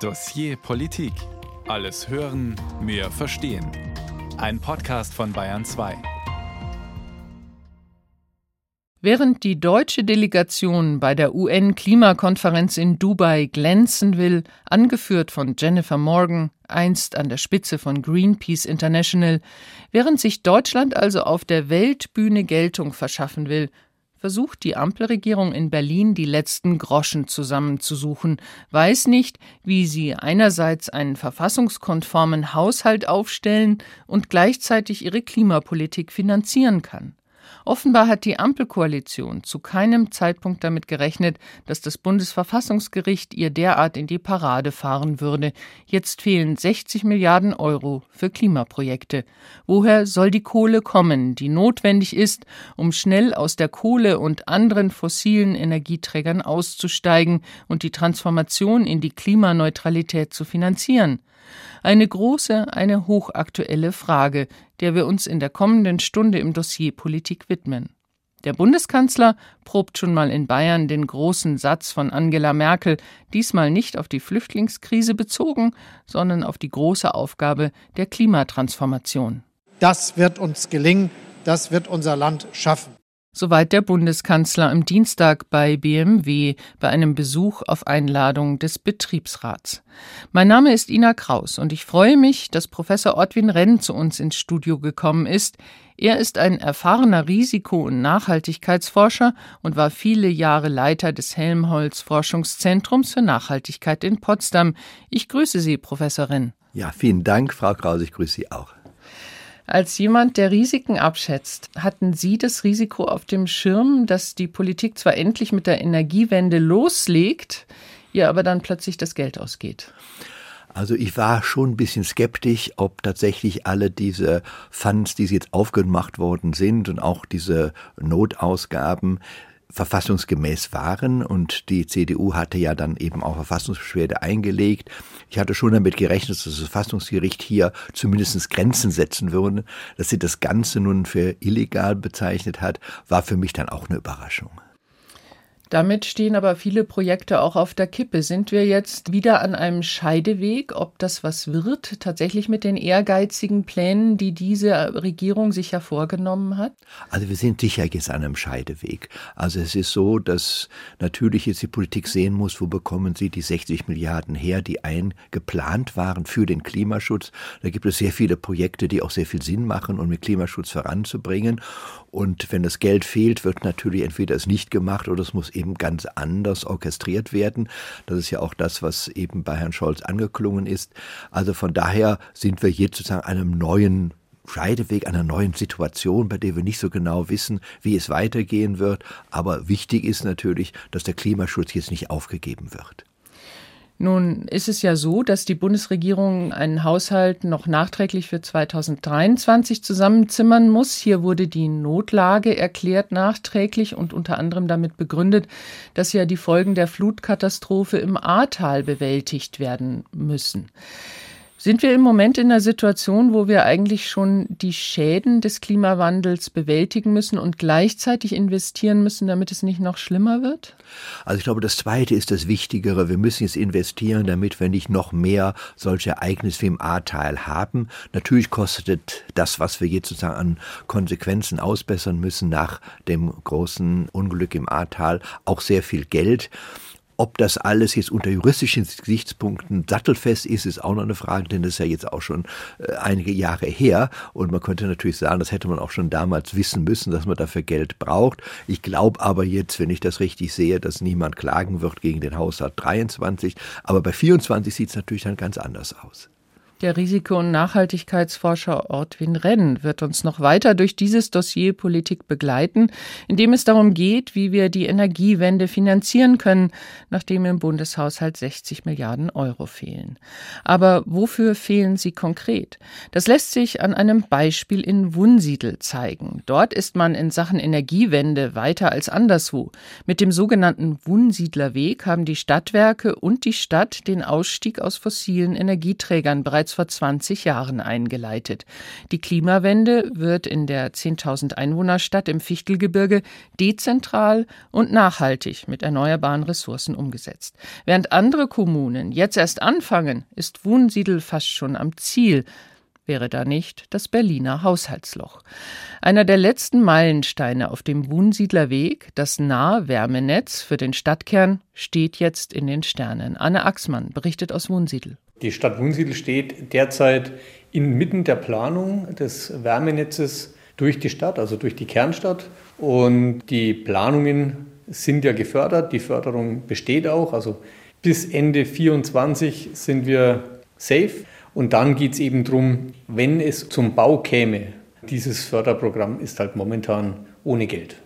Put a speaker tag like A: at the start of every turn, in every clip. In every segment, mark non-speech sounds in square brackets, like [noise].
A: Dossier Politik. Alles hören, mehr verstehen. Ein Podcast von Bayern 2.
B: Während die deutsche Delegation bei der UN-Klimakonferenz in Dubai glänzen will, angeführt von Jennifer Morgan, einst an der Spitze von Greenpeace International, während sich Deutschland also auf der Weltbühne Geltung verschaffen will, versucht die Ampelregierung in Berlin die letzten Groschen zusammenzusuchen, weiß nicht, wie sie einerseits einen verfassungskonformen Haushalt aufstellen und gleichzeitig ihre Klimapolitik finanzieren kann. Offenbar hat die Ampelkoalition zu keinem Zeitpunkt damit gerechnet, dass das Bundesverfassungsgericht ihr derart in die Parade fahren würde. Jetzt fehlen 60 Milliarden Euro für Klimaprojekte. Woher soll die Kohle kommen, die notwendig ist, um schnell aus der Kohle und anderen fossilen Energieträgern auszusteigen und die Transformation in die Klimaneutralität zu finanzieren? Eine große, eine hochaktuelle Frage, der wir uns in der kommenden Stunde im Dossier Politik widmen. Der Bundeskanzler probt schon mal in Bayern den großen Satz von Angela Merkel, diesmal nicht auf die Flüchtlingskrise bezogen, sondern auf die große Aufgabe der Klimatransformation.
C: Das wird uns gelingen, das wird unser Land schaffen.
B: Soweit der Bundeskanzler am Dienstag bei BMW bei einem Besuch auf Einladung des Betriebsrats. Mein Name ist Ina Kraus und ich freue mich, dass Professor Ortwin Renn zu uns ins Studio gekommen ist. Er ist ein erfahrener Risiko- und Nachhaltigkeitsforscher und war viele Jahre Leiter des Helmholtz Forschungszentrums für Nachhaltigkeit in Potsdam. Ich grüße Sie, Professor Renn.
D: Ja, vielen Dank, Frau Kraus, ich grüße Sie auch.
B: Als jemand, der Risiken abschätzt, hatten Sie das Risiko auf dem Schirm, dass die Politik zwar endlich mit der Energiewende loslegt, ihr aber dann plötzlich das Geld ausgeht?
D: Also ich war schon ein bisschen skeptisch, ob tatsächlich alle diese Funds, die jetzt aufgemacht worden sind und auch diese Notausgaben verfassungsgemäß waren und die CDU hatte ja dann eben auch Verfassungsbeschwerde eingelegt. Ich hatte schon damit gerechnet, dass das Verfassungsgericht hier zumindest Grenzen setzen würde. Dass sie das Ganze nun für illegal bezeichnet hat, war für mich dann auch eine Überraschung.
B: Damit stehen aber viele Projekte auch auf der Kippe. Sind wir jetzt wieder an einem Scheideweg, ob das was wird, tatsächlich mit den ehrgeizigen Plänen, die diese Regierung sich ja vorgenommen hat?
D: Also wir sind sicher jetzt an einem Scheideweg. Also es ist so, dass natürlich jetzt die Politik sehen muss, wo bekommen sie die 60 Milliarden her, die eingeplant waren für den Klimaschutz. Da gibt es sehr viele Projekte, die auch sehr viel Sinn machen, um den Klimaschutz voranzubringen. Und wenn das Geld fehlt, wird natürlich entweder es nicht gemacht oder es muss eben ganz anders orchestriert werden. Das ist ja auch das, was eben bei Herrn Scholz angeklungen ist. Also von daher sind wir jetzt sozusagen einem neuen Scheideweg einer neuen Situation, bei der wir nicht so genau wissen, wie es weitergehen wird. Aber wichtig ist natürlich, dass der Klimaschutz jetzt nicht aufgegeben wird.
B: Nun ist es ja so, dass die Bundesregierung einen Haushalt noch nachträglich für 2023 zusammenzimmern muss. Hier wurde die Notlage erklärt nachträglich und unter anderem damit begründet, dass ja die Folgen der Flutkatastrophe im Ahrtal bewältigt werden müssen. Sind wir im Moment in einer Situation, wo wir eigentlich schon die Schäden des Klimawandels bewältigen müssen und gleichzeitig investieren müssen, damit es nicht noch schlimmer wird?
D: Also ich glaube, das Zweite ist das Wichtigere. Wir müssen jetzt investieren, damit wir nicht noch mehr solche Ereignisse wie im Ahrtal haben. Natürlich kostet das, was wir jetzt sozusagen an Konsequenzen ausbessern müssen nach dem großen Unglück im Ahrtal, auch sehr viel Geld. Ob das alles jetzt unter juristischen Gesichtspunkten sattelfest ist, ist auch noch eine Frage, denn das ist ja jetzt auch schon äh, einige Jahre her. Und man könnte natürlich sagen, das hätte man auch schon damals wissen müssen, dass man dafür Geld braucht. Ich glaube aber jetzt, wenn ich das richtig sehe, dass niemand klagen wird gegen den Haushalt 23. Aber bei 24 sieht es natürlich dann ganz anders aus.
B: Der Risiko- und Nachhaltigkeitsforscher Ortwin Renn wird uns noch weiter durch dieses Dossier Politik begleiten, in dem es darum geht, wie wir die Energiewende finanzieren können, nachdem im Bundeshaushalt 60 Milliarden Euro fehlen. Aber wofür fehlen sie konkret? Das lässt sich an einem Beispiel in Wunsiedel zeigen. Dort ist man in Sachen Energiewende weiter als anderswo. Mit dem sogenannten Wunsiedlerweg haben die Stadtwerke und die Stadt den Ausstieg aus fossilen Energieträgern bereits bereits vor 20 Jahren eingeleitet. Die Klimawende wird in der 10.000 Einwohnerstadt im Fichtelgebirge dezentral und nachhaltig mit erneuerbaren Ressourcen umgesetzt. Während andere Kommunen jetzt erst anfangen, ist Wunsiedel fast schon am Ziel wäre da nicht das Berliner Haushaltsloch. Einer der letzten Meilensteine auf dem Wunsiedler Weg, das Nahwärmenetz für den Stadtkern, steht jetzt in den Sternen. Anne Axmann berichtet aus Wunsiedel.
E: Die Stadt Wunsiedel steht derzeit inmitten der Planung des Wärmenetzes durch die Stadt, also durch die Kernstadt. Und die Planungen sind ja gefördert, die Förderung besteht auch. Also bis Ende 2024 sind wir safe. Und dann geht es eben darum, wenn es zum Bau käme, dieses Förderprogramm ist halt momentan ohne Geld.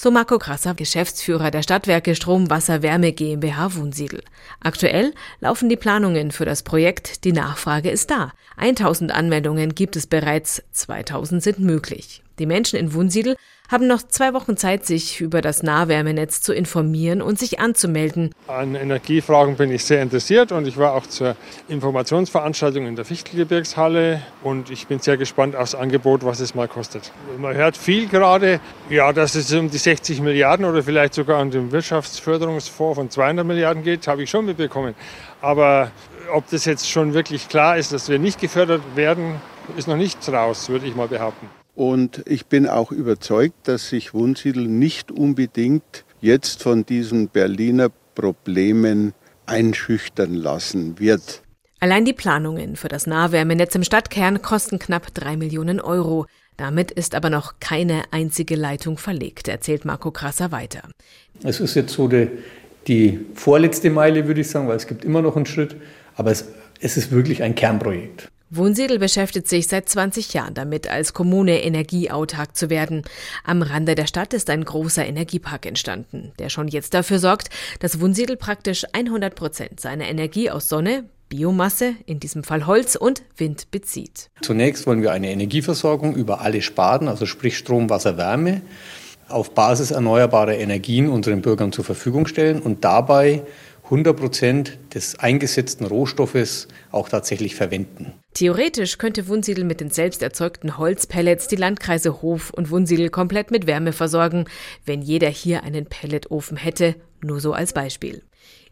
F: So Marco Krasser, Geschäftsführer der Stadtwerke Strom, Wasser, Wärme GmbH Wunsiedel. Aktuell laufen die Planungen für das Projekt. Die Nachfrage ist da. 1000 Anmeldungen gibt es bereits, 2000 sind möglich. Die Menschen in Wunsiedel haben noch zwei Wochen Zeit, sich über das Nahwärmenetz zu informieren und sich anzumelden.
G: An Energiefragen bin ich sehr interessiert und ich war auch zur Informationsveranstaltung in der Fichtelgebirgshalle und ich bin sehr gespannt aufs Angebot, was es mal kostet. Man hört viel gerade, ja, dass es um die 60 Milliarden oder vielleicht sogar um den Wirtschaftsförderungsfonds von 200 Milliarden geht, habe ich schon mitbekommen. Aber ob das jetzt schon wirklich klar ist, dass wir nicht gefördert werden, ist noch nicht raus, würde ich mal behaupten.
H: Und ich bin auch überzeugt, dass sich Wunsiedel nicht unbedingt jetzt von diesen Berliner Problemen einschüchtern lassen wird.
F: Allein die Planungen für das Nahwärmenetz im Stadtkern kosten knapp drei Millionen Euro. Damit ist aber noch keine einzige Leitung verlegt, erzählt Marco Krasser weiter.
E: Es ist jetzt so die, die vorletzte Meile, würde ich sagen, weil es gibt immer noch einen Schritt, aber es, es ist wirklich ein Kernprojekt.
F: Wohnsiedel beschäftigt sich seit 20 Jahren damit, als Kommune energieautark zu werden. Am Rande der Stadt ist ein großer Energiepark entstanden, der schon jetzt dafür sorgt, dass Wohnsiedel praktisch 100 Prozent seiner Energie aus Sonne, Biomasse, in diesem Fall Holz und Wind bezieht.
E: Zunächst wollen wir eine Energieversorgung über alle Sparten, also sprich Strom, Wasser, Wärme, auf Basis erneuerbarer Energien unseren Bürgern zur Verfügung stellen und dabei 100 Prozent des eingesetzten Rohstoffes auch tatsächlich verwenden.
F: Theoretisch könnte Wunsiedel mit den selbst erzeugten Holzpellets die Landkreise Hof und Wunsiedel komplett mit Wärme versorgen, wenn jeder hier einen Pelletofen hätte, nur so als Beispiel.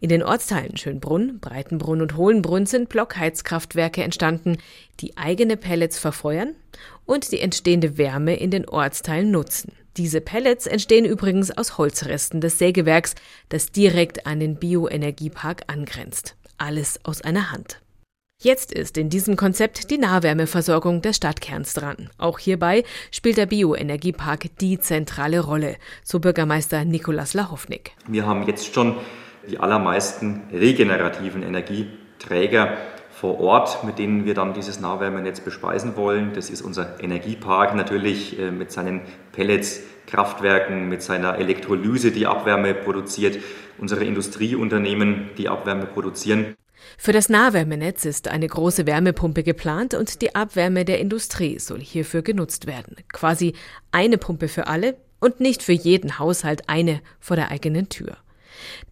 F: In den Ortsteilen Schönbrunn, Breitenbrunn und Hohenbrunn sind Blockheizkraftwerke entstanden, die eigene Pellets verfeuern und die entstehende Wärme in den Ortsteilen nutzen. Diese Pellets entstehen übrigens aus Holzresten des Sägewerks, das direkt an den Bioenergiepark angrenzt. Alles aus einer Hand. Jetzt ist in diesem Konzept die Nahwärmeversorgung des Stadtkerns dran. Auch hierbei spielt der Bioenergiepark die zentrale Rolle, so Bürgermeister Nikolas Lachownik.
I: Wir haben jetzt schon die allermeisten regenerativen Energieträger vor Ort, mit denen wir dann dieses Nahwärmenetz bespeisen wollen. Das ist unser Energiepark natürlich äh, mit seinen Pellets, Kraftwerken, mit seiner Elektrolyse, die Abwärme produziert, unsere Industrieunternehmen, die Abwärme produzieren.
F: Für das Nahwärmenetz ist eine große Wärmepumpe geplant und die Abwärme der Industrie soll hierfür genutzt werden. Quasi eine Pumpe für alle und nicht für jeden Haushalt eine vor der eigenen Tür.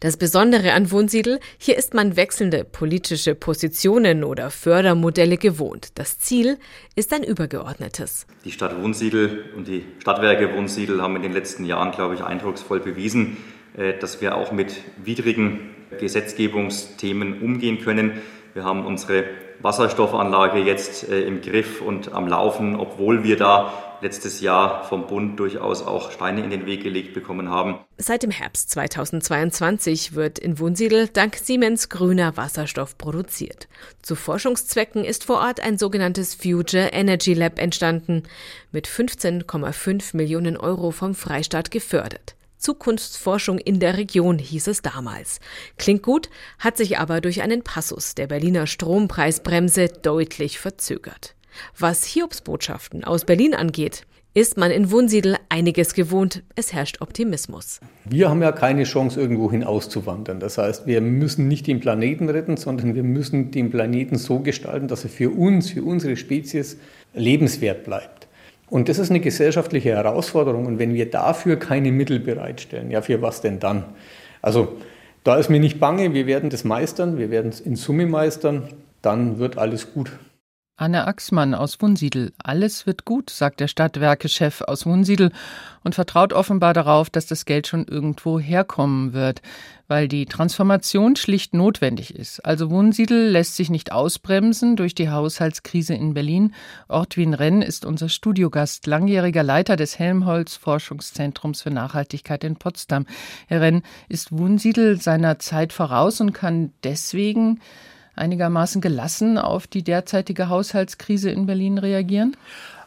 F: Das Besondere an Wohnsiedel, hier ist man wechselnde politische Positionen oder Fördermodelle gewohnt. Das Ziel ist ein übergeordnetes.
I: Die Stadt Wohnsiedel und die Stadtwerke Wohnsiedel haben in den letzten Jahren, glaube ich, eindrucksvoll bewiesen, äh, dass wir auch mit widrigen Gesetzgebungsthemen umgehen können. Wir haben unsere Wasserstoffanlage jetzt äh, im Griff und am Laufen, obwohl wir da letztes Jahr vom Bund durchaus auch Steine in den Weg gelegt bekommen haben.
F: Seit dem Herbst 2022 wird in Wunsiedel dank Siemens grüner Wasserstoff produziert. Zu Forschungszwecken ist vor Ort ein sogenanntes Future Energy Lab entstanden, mit 15,5 Millionen Euro vom Freistaat gefördert. Zukunftsforschung in der Region hieß es damals. Klingt gut, hat sich aber durch einen Passus der Berliner Strompreisbremse deutlich verzögert. Was Hiobsbotschaften aus Berlin angeht, ist man in Wunsiedel einiges gewohnt. Es herrscht Optimismus.
E: Wir haben ja keine Chance, irgendwohin auszuwandern. Das heißt, wir müssen nicht den Planeten retten, sondern wir müssen den Planeten so gestalten, dass er für uns, für unsere Spezies lebenswert bleibt. Und das ist eine gesellschaftliche Herausforderung. Und wenn wir dafür keine Mittel bereitstellen, ja, für was denn dann? Also, da ist mir nicht bange, wir werden das meistern, wir werden es in Summe meistern, dann wird alles gut.
B: Anne Axmann aus Wunsiedel. Alles wird gut, sagt der Stadtwerkechef aus Wunsiedel und vertraut offenbar darauf, dass das Geld schon irgendwo herkommen wird, weil die Transformation schlicht notwendig ist. Also Wunsiedel lässt sich nicht ausbremsen durch die Haushaltskrise in Berlin. Ortwin Renn ist unser Studiogast, langjähriger Leiter des Helmholtz Forschungszentrums für Nachhaltigkeit in Potsdam. Herr Renn, ist Wunsiedel seiner Zeit voraus und kann deswegen einigermaßen gelassen auf die derzeitige Haushaltskrise in Berlin reagieren?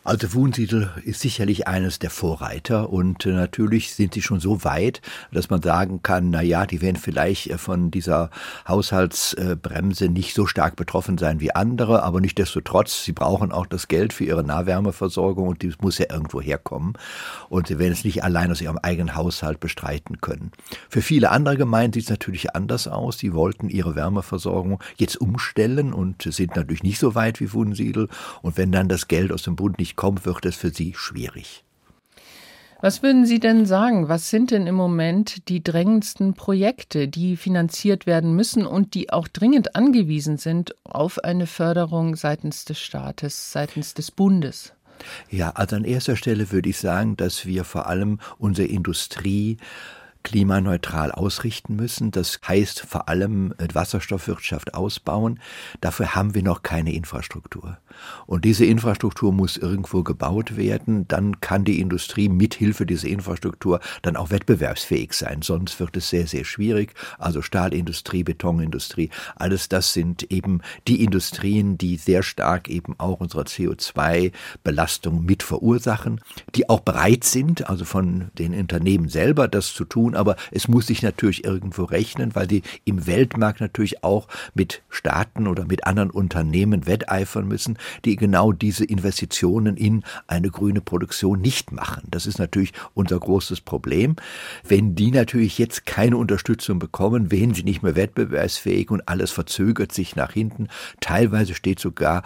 D: Also Wunsiedel ist sicherlich eines der Vorreiter und äh, natürlich sind sie schon so weit, dass man sagen kann, na ja, die werden vielleicht äh, von dieser Haushaltsbremse nicht so stark betroffen sein wie andere, aber nichtdestotrotz, sie brauchen auch das Geld für ihre Nahwärmeversorgung und die muss ja irgendwo herkommen und sie werden es nicht allein aus ihrem eigenen Haushalt bestreiten können. Für viele andere Gemeinden sieht es natürlich anders aus. Die wollten ihre Wärmeversorgung jetzt umstellen und sind natürlich nicht so weit wie Wunsiedel und wenn dann das Geld aus dem Bund nicht kommt, wird es für Sie schwierig.
B: Was würden Sie denn sagen? Was sind denn im Moment die drängendsten Projekte, die finanziert werden müssen und die auch dringend angewiesen sind auf eine Förderung seitens des Staates, seitens des Bundes?
D: Ja, also an erster Stelle würde ich sagen, dass wir vor allem unsere Industrie klimaneutral ausrichten müssen. Das heißt vor allem Wasserstoffwirtschaft ausbauen. Dafür haben wir noch keine Infrastruktur. Und diese Infrastruktur muss irgendwo gebaut werden. Dann kann die Industrie mithilfe dieser Infrastruktur dann auch wettbewerbsfähig sein. Sonst wird es sehr, sehr schwierig. Also Stahlindustrie, Betonindustrie, alles das sind eben die Industrien, die sehr stark eben auch unsere CO2-Belastung mit verursachen, die auch bereit sind, also von den Unternehmen selber das zu tun, aber es muss sich natürlich irgendwo rechnen, weil die im Weltmarkt natürlich auch mit Staaten oder mit anderen Unternehmen wetteifern müssen, die genau diese Investitionen in eine grüne Produktion nicht machen. Das ist natürlich unser großes Problem. Wenn die natürlich jetzt keine Unterstützung bekommen, werden sie nicht mehr wettbewerbsfähig und alles verzögert sich nach hinten. Teilweise steht sogar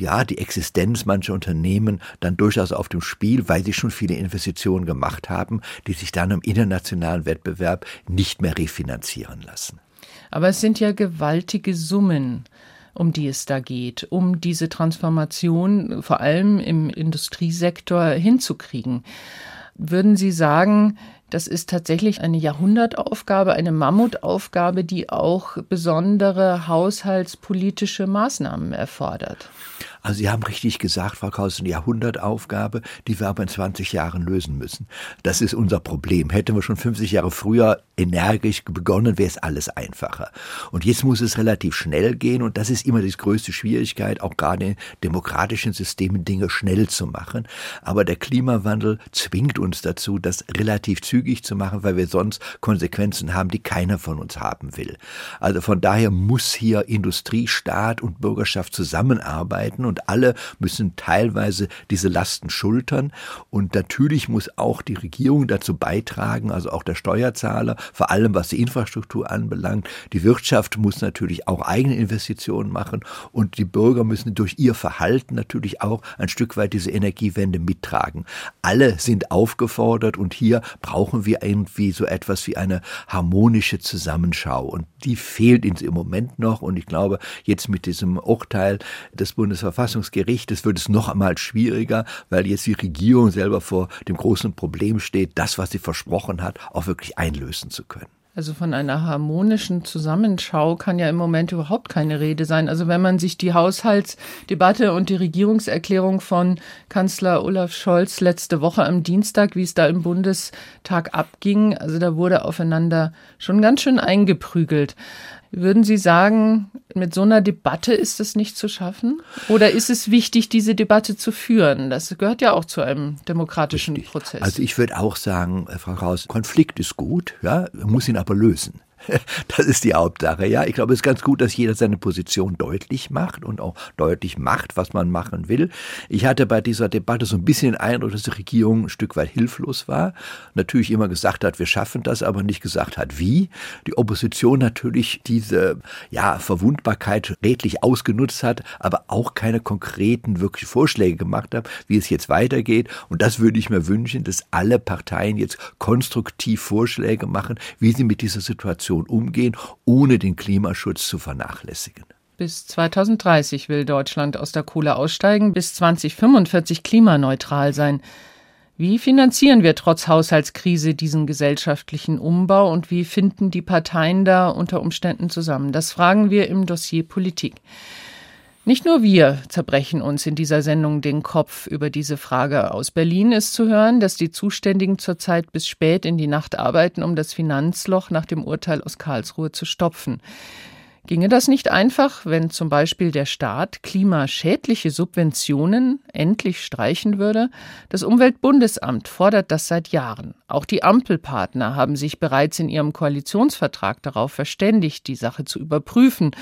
D: ja, die Existenz mancher Unternehmen dann durchaus auf dem Spiel, weil sie schon viele Investitionen gemacht haben, die sich dann im internationalen Wettbewerb nicht mehr refinanzieren lassen.
B: Aber es sind ja gewaltige Summen um die es da geht, um diese Transformation vor allem im Industriesektor hinzukriegen. Würden Sie sagen, das ist tatsächlich eine Jahrhundertaufgabe, eine Mammutaufgabe, die auch besondere haushaltspolitische Maßnahmen erfordert?
D: Also Sie haben richtig gesagt, Frau Kaus, eine Jahrhundertaufgabe, die wir aber in 20 Jahren lösen müssen. Das ist unser Problem. Hätten wir schon 50 Jahre früher energisch begonnen, wäre es alles einfacher. Und jetzt muss es relativ schnell gehen und das ist immer die größte Schwierigkeit, auch gerade in demokratischen Systemen Dinge schnell zu machen. Aber der Klimawandel zwingt uns dazu, das relativ zügig zu machen, weil wir sonst Konsequenzen haben, die keiner von uns haben will. Also von daher muss hier Industrie, Staat und Bürgerschaft zusammenarbeiten und alle müssen teilweise diese Lasten schultern. Und natürlich muss auch die Regierung dazu beitragen, also auch der Steuerzahler, vor allem was die Infrastruktur anbelangt. Die Wirtschaft muss natürlich auch eigene Investitionen machen und die Bürger müssen durch ihr Verhalten natürlich auch ein Stück weit diese Energiewende mittragen. Alle sind aufgefordert und hier brauchen wir irgendwie so etwas wie eine harmonische Zusammenschau und die fehlt uns im Moment noch und ich glaube, jetzt mit diesem Urteil des Bundesverfassungsgerichts Verfassungsgerichtes wird es noch einmal schwieriger, weil jetzt die Regierung selber vor dem großen Problem steht, das, was sie versprochen hat, auch wirklich einlösen zu können.
B: Also von einer harmonischen Zusammenschau kann ja im Moment überhaupt keine Rede sein. Also wenn man sich die Haushaltsdebatte und die Regierungserklärung von Kanzler Olaf Scholz letzte Woche am Dienstag, wie es da im Bundestag abging, also da wurde aufeinander schon ganz schön eingeprügelt. Würden Sie sagen, mit so einer Debatte ist es nicht zu schaffen? Oder ist es wichtig, diese Debatte zu führen? Das gehört ja auch zu einem demokratischen Richtig. Prozess.
D: Also ich würde auch sagen, Frau Raus, Konflikt ist gut, ja, muss ihn aber lösen. [laughs] Das ist die Hauptsache, ja. Ich glaube, es ist ganz gut, dass jeder seine Position deutlich macht und auch deutlich macht, was man machen will. Ich hatte bei dieser Debatte so ein bisschen den Eindruck, dass die Regierung ein Stück weit hilflos war. Natürlich immer gesagt hat, wir schaffen das, aber nicht gesagt hat, wie. Die Opposition natürlich diese, ja, Verwundbarkeit redlich ausgenutzt hat, aber auch keine konkreten, wirklich Vorschläge gemacht hat, wie es jetzt weitergeht. Und das würde ich mir wünschen, dass alle Parteien jetzt konstruktiv Vorschläge machen, wie sie mit dieser Situation Situation umgehen, ohne den Klimaschutz zu vernachlässigen.
B: Bis 2030 will Deutschland aus der Kohle aussteigen, bis 2045 klimaneutral sein. Wie finanzieren wir trotz Haushaltskrise diesen gesellschaftlichen Umbau und wie finden die Parteien da unter Umständen zusammen? Das fragen wir im Dossier Politik. Nicht nur wir zerbrechen uns in dieser Sendung den Kopf über diese Frage. Aus Berlin ist zu hören, dass die Zuständigen zurzeit bis spät in die Nacht arbeiten, um das Finanzloch nach dem Urteil aus Karlsruhe zu stopfen. Ginge das nicht einfach, wenn zum Beispiel der Staat klimaschädliche Subventionen endlich streichen würde? Das Umweltbundesamt fordert das seit Jahren. Auch die Ampelpartner haben sich bereits in ihrem Koalitionsvertrag darauf verständigt, die Sache zu überprüfen.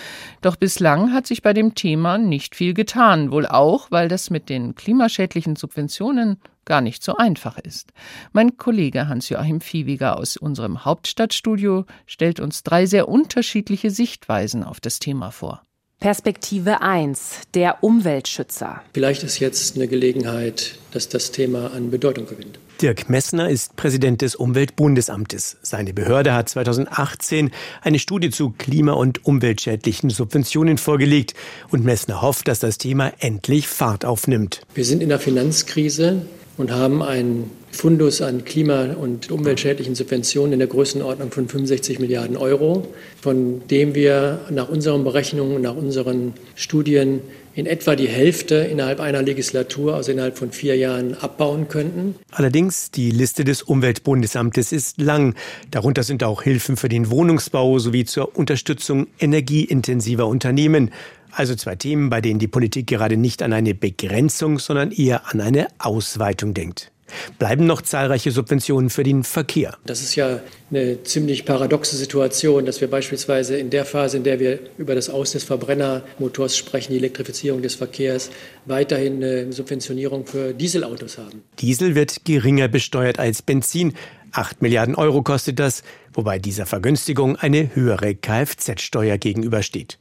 B: Doch bislang hat sich bei dem Thema nicht viel getan, wohl auch, weil das mit den klimaschädlichen Subventionen gar nicht so einfach ist. Mein Kollege Hans-Joachim Viehweger aus unserem Hauptstadtstudio stellt uns drei sehr unterschiedliche Sichtweisen auf das Thema vor.
J: Perspektive 1, der Umweltschützer.
K: Vielleicht ist jetzt eine Gelegenheit, dass das Thema an Bedeutung gewinnt.
L: Dirk Messner ist Präsident des Umweltbundesamtes. Seine Behörde hat 2018 eine Studie zu klima- und umweltschädlichen Subventionen vorgelegt und Messner hofft, dass das Thema endlich Fahrt aufnimmt.
K: Wir sind in der Finanzkrise und haben einen Fundus an klima- und umweltschädlichen Subventionen in der Größenordnung von 65 Milliarden Euro, von dem wir nach unseren Berechnungen, nach unseren Studien in etwa die Hälfte innerhalb einer Legislatur, also innerhalb von vier Jahren, abbauen könnten.
L: Allerdings, die Liste des Umweltbundesamtes ist lang. Darunter sind auch Hilfen für den Wohnungsbau sowie zur Unterstützung energieintensiver Unternehmen. Also zwei Themen, bei denen die Politik gerade nicht an eine Begrenzung, sondern eher an eine Ausweitung denkt. Bleiben noch zahlreiche Subventionen für den Verkehr.
K: Das ist ja eine ziemlich paradoxe Situation, dass wir beispielsweise in der Phase, in der wir über das Aus des Verbrennermotors sprechen, die Elektrifizierung des Verkehrs, weiterhin eine Subventionierung für Dieselautos haben.
L: Diesel wird geringer besteuert als Benzin. 8 Milliarden Euro kostet das, wobei dieser Vergünstigung eine höhere Kfz-Steuer gegenübersteht.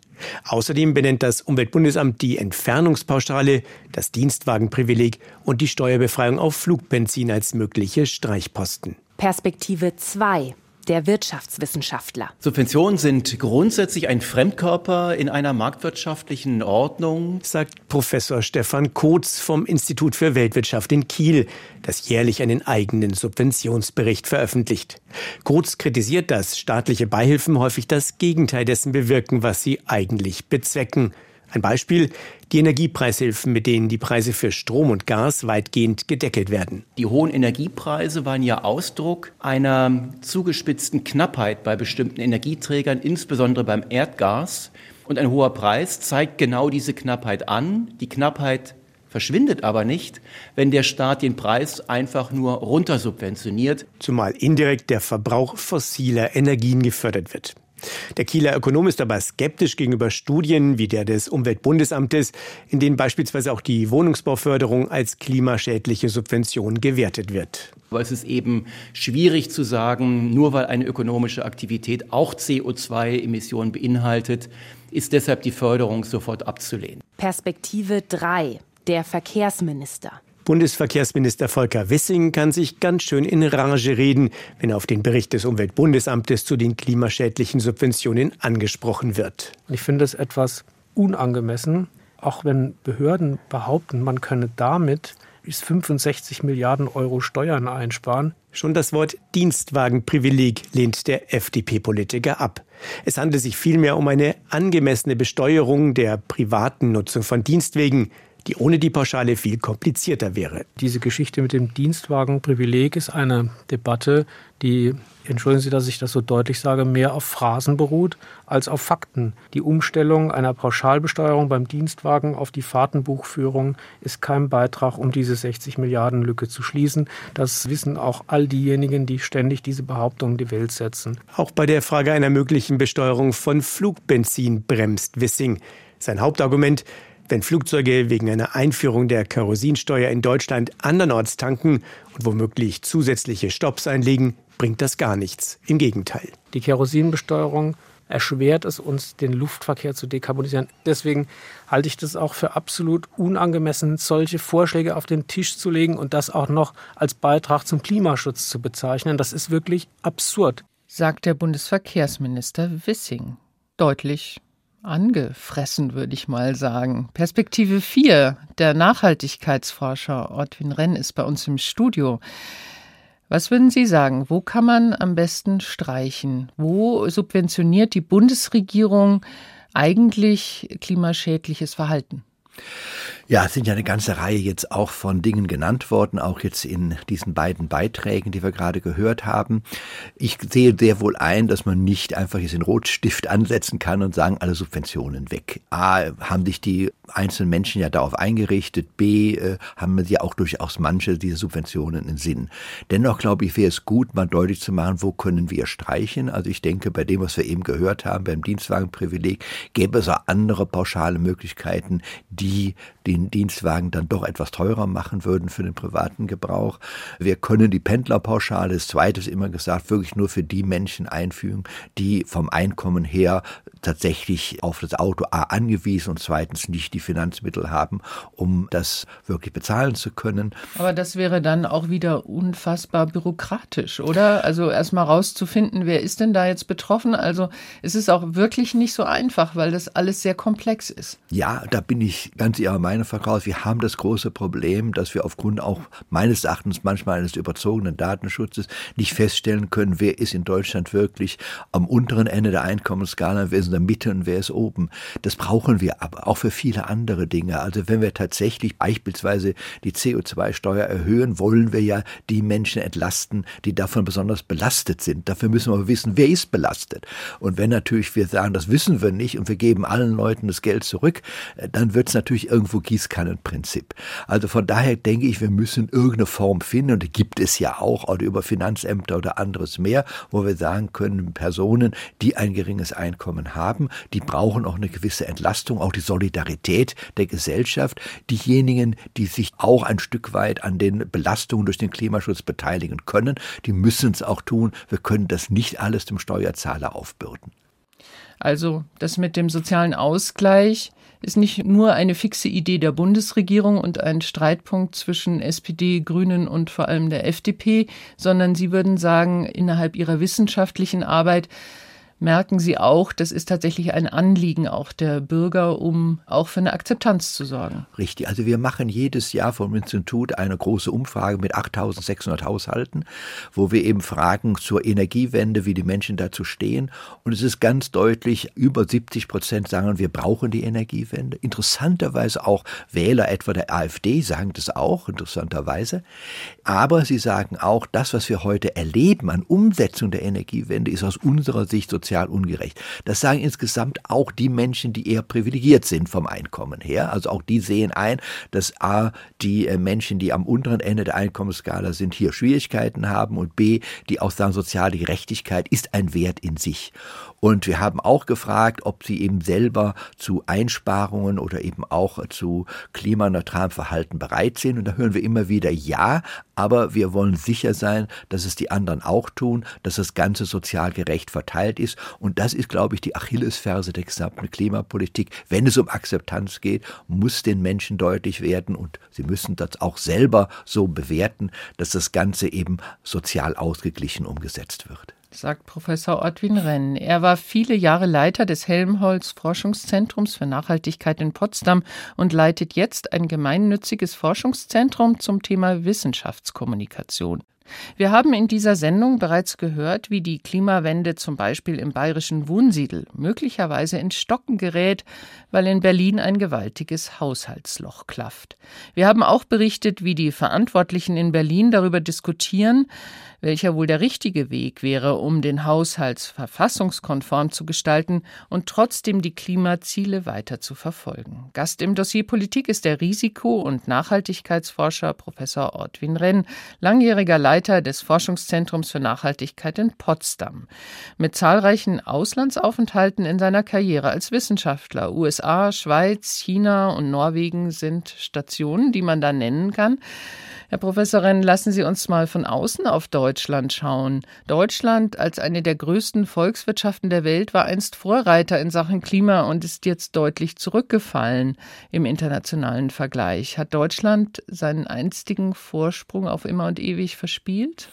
L: Außerdem benennt das Umweltbundesamt die Entfernungspauschale, das Dienstwagenprivileg und die Steuerbefreiung auf Flugbenzin als mögliche Streichposten.
J: Perspektive 2 der Wirtschaftswissenschaftler.
M: Subventionen sind grundsätzlich ein Fremdkörper in einer marktwirtschaftlichen Ordnung,
L: sagt Professor Stefan Kotz vom Institut für Weltwirtschaft in Kiel, das jährlich einen eigenen Subventionsbericht veröffentlicht. Kotz kritisiert, dass staatliche Beihilfen häufig das Gegenteil dessen bewirken, was sie eigentlich bezwecken. Ein Beispiel, die Energiepreishilfen, mit denen die Preise für Strom und Gas weitgehend gedeckelt werden.
M: Die hohen Energiepreise waren ja Ausdruck einer zugespitzten Knappheit bei bestimmten Energieträgern, insbesondere beim Erdgas. Und ein hoher Preis zeigt genau diese Knappheit an. Die Knappheit verschwindet aber nicht, wenn der Staat den Preis einfach nur runtersubventioniert.
L: Zumal indirekt der Verbrauch fossiler Energien gefördert wird. Der Kieler Ökonom ist aber skeptisch gegenüber Studien wie der des Umweltbundesamtes, in denen beispielsweise auch die Wohnungsbauförderung als klimaschädliche Subvention gewertet wird.
M: Aber es ist eben schwierig zu sagen, nur weil eine ökonomische Aktivität auch CO2-Emissionen beinhaltet, ist deshalb die Förderung sofort abzulehnen.
J: Perspektive 3. Der Verkehrsminister.
L: Bundesverkehrsminister Volker Wissing kann sich ganz schön in Rage reden, wenn er auf den Bericht des Umweltbundesamtes zu den klimaschädlichen Subventionen angesprochen wird.
N: Ich finde es etwas unangemessen, auch wenn Behörden behaupten, man könne damit bis 65 Milliarden Euro Steuern einsparen.
L: Schon das Wort Dienstwagenprivileg lehnt der FDP-Politiker ab. Es handelt sich vielmehr um eine angemessene Besteuerung der privaten Nutzung von Dienstwegen, die ohne die Pauschale viel komplizierter wäre.
N: Diese Geschichte mit dem Dienstwagenprivileg ist eine Debatte, die, entschuldigen Sie, dass ich das so deutlich sage, mehr auf Phrasen beruht als auf Fakten. Die Umstellung einer Pauschalbesteuerung beim Dienstwagen auf die Fahrtenbuchführung ist kein Beitrag, um diese 60 Milliarden Lücke zu schließen. Das wissen auch all diejenigen, die ständig diese Behauptung in die Welt setzen.
L: Auch bei der Frage einer möglichen Besteuerung von Flugbenzin bremst Wissing. Sein Hauptargument, wenn Flugzeuge wegen einer Einführung der Kerosinsteuer in Deutschland andernorts tanken und womöglich zusätzliche Stopps einlegen, bringt das gar nichts. Im Gegenteil.
N: Die Kerosinbesteuerung erschwert es uns, den Luftverkehr zu dekarbonisieren. Deswegen halte ich das auch für absolut unangemessen, solche Vorschläge auf den Tisch zu legen und das auch noch als Beitrag zum Klimaschutz zu bezeichnen. Das ist wirklich absurd.
B: Sagt der Bundesverkehrsminister Wissing. Deutlich angefressen, würde ich mal sagen. Perspektive 4, der Nachhaltigkeitsforscher Ortwin Renn ist bei uns im Studio. Was würden Sie sagen? Wo kann man am besten streichen? Wo subventioniert die Bundesregierung eigentlich klimaschädliches Verhalten?
D: Ja, es sind ja eine ganze Reihe jetzt auch von Dingen genannt worden, auch jetzt in diesen beiden Beiträgen, die wir gerade gehört haben. Ich sehe sehr wohl ein, dass man nicht einfach jetzt den Rotstift ansetzen kann und sagen, alle Subventionen weg. A, haben sich die einzelnen Menschen ja darauf eingerichtet. B, äh, haben sie auch durchaus manche dieser Subventionen im Sinn. Dennoch glaube ich, wäre es gut, mal deutlich zu machen, wo können wir streichen. Also ich denke, bei dem, was wir eben gehört haben, beim Dienstwagenprivileg, gäbe es auch andere pauschale Möglichkeiten, die den Dienstwagen dann doch etwas teurer machen würden für den privaten Gebrauch. Wir können die Pendlerpauschale, das zweite ist immer gesagt, wirklich nur für die Menschen einfügen, die vom Einkommen her tatsächlich auf das Auto A angewiesen und zweitens nicht die Finanzmittel haben, um das wirklich bezahlen zu können.
B: Aber das wäre dann auch wieder unfassbar bürokratisch, oder? Also erstmal rauszufinden, wer ist denn da jetzt betroffen? Also es ist auch wirklich nicht so einfach, weil das alles sehr komplex ist.
D: Ja, da bin ich ganz Ihrer Meinung, Frau Kraus. Wir haben das große Problem, dass wir aufgrund auch meines Erachtens manchmal eines überzogenen Datenschutzes nicht feststellen können, wer ist in Deutschland wirklich am unteren Ende der Einkommensskala, wer ist in der Mitte und wer ist oben. Das brauchen wir aber auch für viele andere Dinge. Also wenn wir tatsächlich beispielsweise die CO2-Steuer erhöhen, wollen wir ja die Menschen entlasten, die davon besonders belastet sind. Dafür müssen wir wissen, wer ist belastet. Und wenn natürlich wir sagen, das wissen wir nicht und wir geben allen Leuten das Geld zurück, äh, dann wird es natürlich irgendwo Gießkannenprinzip. Also von daher denke ich, wir müssen irgendeine Form finden und die gibt es ja auch, oder über Finanzämter oder anderes mehr, wo wir sagen können, Personen, die ein geringes Einkommen haben, die brauchen auch eine gewisse Entlastung, auch die Solidarität der Gesellschaft. Diejenigen, die sich auch ein Stück weit an den Belastungen durch den Klimaschutz beteiligen können, die müssen es auch tun. Wir können das nicht alles dem Steuerzahler aufbürden.
B: Also das mit dem sozialen Ausgleich ist nicht nur eine fixe Idee der Bundesregierung und ein Streitpunkt zwischen SPD, Grünen und vor allem der FDP, sondern Sie würden sagen, innerhalb Ihrer wissenschaftlichen Arbeit merken Sie auch, das ist tatsächlich ein Anliegen auch der Bürger, um auch für eine Akzeptanz zu sorgen.
D: Richtig. Also wir machen jedes Jahr vom Institut eine große Umfrage mit 8600 Haushalten, wo wir eben fragen zur Energiewende, wie die Menschen dazu stehen. Und es ist ganz deutlich, über 70 Prozent sagen, wir brauchen die Energiewende. Interessanterweise auch Wähler etwa der AfD sagen das auch, interessanterweise. Aber sie sagen auch, das, was wir heute erleben an Umsetzung der Energiewende, ist aus unserer Sicht sozusagen sozial ungerecht. Das sagen insgesamt auch die Menschen, die eher privilegiert sind vom Einkommen her. Also auch die sehen ein, dass A, die äh, Menschen, die am unteren Ende der Einkommensskala sind, hier Schwierigkeiten haben und B, die auch sagen, soziale Gerechtigkeit ist ein Wert in sich. Und wir haben auch gefragt, ob sie eben selber zu Einsparungen oder eben auch zu klimaneutralem Verhalten bereit sind. Und da hören wir immer wieder ja, aber wir wollen sicher sein, dass es die anderen auch tun, dass das Ganze sozial gerecht verteilt ist. Und das ist, glaube ich, die Achillesferse der gesamten Klimapolitik. Wenn es um Akzeptanz geht, muss den Menschen deutlich werden und sie müssen das auch selber so bewerten, dass das Ganze eben sozial ausgeglichen umgesetzt wird
B: sagt Professor Ortwin Renn. Er war viele Jahre Leiter des Helmholtz Forschungszentrums für Nachhaltigkeit in Potsdam und leitet jetzt ein gemeinnütziges Forschungszentrum zum Thema Wissenschaftskommunikation. Wir haben in dieser Sendung bereits gehört, wie die Klimawende zum Beispiel im bayerischen Wunsiedel möglicherweise ins Stocken gerät, weil in Berlin ein gewaltiges Haushaltsloch klafft. Wir haben auch berichtet, wie die Verantwortlichen in Berlin darüber diskutieren, welcher wohl der richtige Weg wäre, um den Haushalt verfassungskonform zu gestalten und trotzdem die Klimaziele weiter zu verfolgen. Gast im Dossier Politik ist der Risiko- und Nachhaltigkeitsforscher Professor Ortwin Renn, langjähriger Leiter des Forschungszentrums für Nachhaltigkeit in Potsdam. Mit zahlreichen Auslandsaufenthalten in seiner Karriere als Wissenschaftler. USA, Schweiz, China und Norwegen sind Stationen, die man da nennen kann. Herr Professor Renn, lassen Sie uns mal von außen auf Deutschland schauen. Deutschland als eine der größten Volkswirtschaften der Welt war einst Vorreiter in Sachen Klima und ist jetzt deutlich zurückgefallen im internationalen Vergleich. Hat Deutschland seinen einstigen Vorsprung auf immer und ewig verspielt? spielt?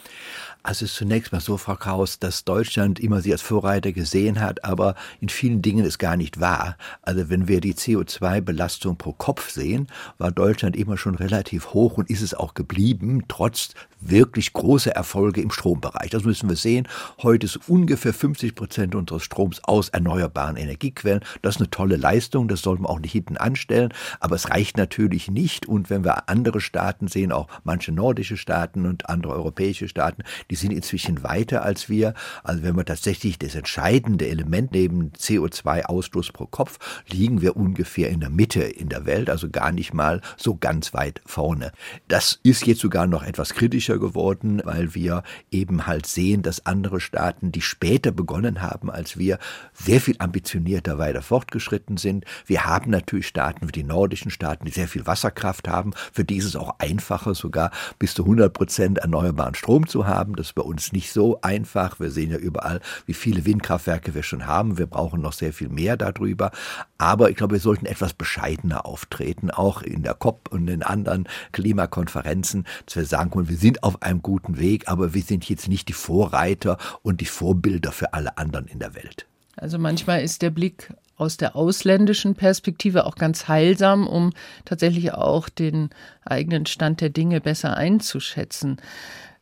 D: Also zunächst mal so, Frau Kraus, dass Deutschland immer sie als Vorreiter gesehen hat, aber in vielen Dingen ist gar nicht wahr. Also wenn wir die CO2-Belastung pro Kopf sehen, war Deutschland immer schon relativ hoch und ist es auch geblieben, trotz wirklich großer Erfolge im Strombereich. Das müssen wir sehen. Heute ist ungefähr 50 Prozent unseres Stroms aus erneuerbaren Energiequellen. Das ist eine tolle Leistung, das sollten wir auch nicht hinten anstellen, aber es reicht natürlich nicht. Und wenn wir andere Staaten sehen, auch manche nordische Staaten und andere europäische Staaten, die sind inzwischen weiter als wir. Also wenn wir tatsächlich das entscheidende Element neben CO2-Ausstoß pro Kopf, liegen wir ungefähr in der Mitte in der Welt, also gar nicht mal so ganz weit vorne. Das ist jetzt sogar noch etwas kritischer geworden, weil wir eben halt sehen, dass andere Staaten, die später begonnen haben als wir, sehr viel ambitionierter weiter fortgeschritten sind. Wir haben natürlich Staaten wie die nordischen Staaten, die sehr viel Wasserkraft haben. Für die ist es auch einfacher, sogar bis zu 100 Prozent erneuerbaren Strom zu haben. Das ist bei uns nicht so einfach. Wir sehen ja überall, wie viele Windkraftwerke wir schon haben. Wir brauchen noch sehr viel mehr darüber. Aber ich glaube, wir sollten etwas bescheidener auftreten, auch in der COP und in anderen Klimakonferenzen, dass wir sagen können, wir sind auf einem guten Weg, aber wir sind jetzt nicht die Vorreiter und die Vorbilder für alle anderen in der Welt.
B: Also manchmal ist der Blick aus der ausländischen Perspektive auch ganz heilsam, um tatsächlich auch den eigenen Stand der Dinge besser einzuschätzen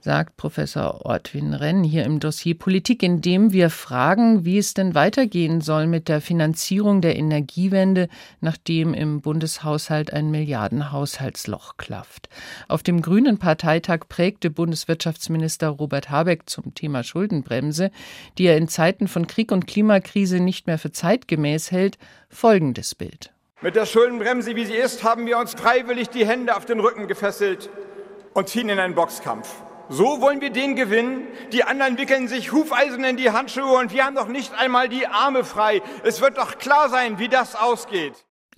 B: sagt Professor Ortwin Renn hier im Dossier Politik, in dem wir fragen, wie es denn weitergehen soll mit der Finanzierung der Energiewende, nachdem im Bundeshaushalt ein Milliardenhaushaltsloch klafft. Auf dem Grünen Parteitag prägte Bundeswirtschaftsminister Robert Habeck zum Thema Schuldenbremse, die er in Zeiten von Krieg und Klimakrise nicht mehr für zeitgemäß hält, folgendes Bild.
O: Mit der Schuldenbremse, wie sie ist, haben wir uns freiwillig die Hände auf den Rücken gefesselt und ziehen in einen Boxkampf. So wollen wir den gewinnen. Die anderen wickeln sich Hufeisen in die Handschuhe und wir haben doch nicht einmal die Arme frei. Es wird doch klar sein, wie das ausgeht.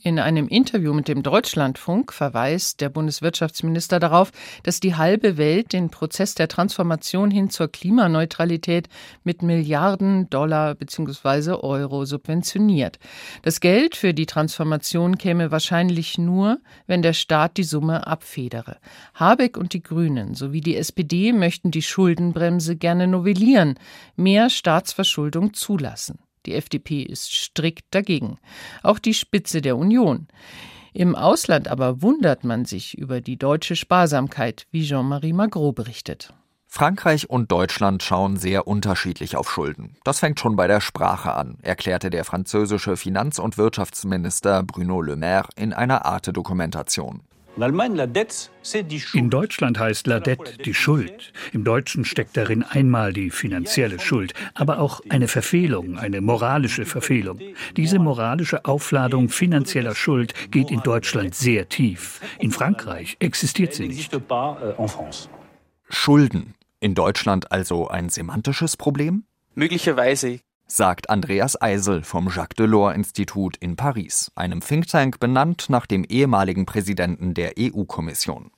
B: In einem Interview mit dem Deutschlandfunk verweist der Bundeswirtschaftsminister darauf, dass die halbe Welt den Prozess der Transformation hin zur Klimaneutralität mit Milliarden Dollar bzw. Euro subventioniert. Das Geld für die Transformation käme wahrscheinlich nur, wenn der Staat die Summe abfedere. Habeck und die Grünen sowie die SPD möchten die Schuldenbremse gerne novellieren, mehr Staatsverschuldung zulassen. Die FDP ist strikt dagegen. Auch die Spitze der Union. Im Ausland aber wundert man sich über die deutsche Sparsamkeit, wie Jean-Marie Magro berichtet.
P: Frankreich und Deutschland schauen sehr unterschiedlich auf Schulden. Das fängt schon bei der Sprache an, erklärte der französische Finanz- und Wirtschaftsminister Bruno Le Maire in einer Arte-Dokumentation.
Q: In Deutschland heißt la dette die Schuld. Im Deutschen steckt darin einmal die finanzielle Schuld, aber auch eine Verfehlung, eine moralische Verfehlung. Diese moralische Aufladung finanzieller Schuld geht in Deutschland sehr tief. In Frankreich existiert sie nicht.
P: Schulden. In Deutschland also ein semantisches Problem?
R: Möglicherweise
P: sagt Andreas Eisel vom Jacques Delors Institut in Paris, einem Think Tank benannt nach dem ehemaligen Präsidenten der EU-Kommission.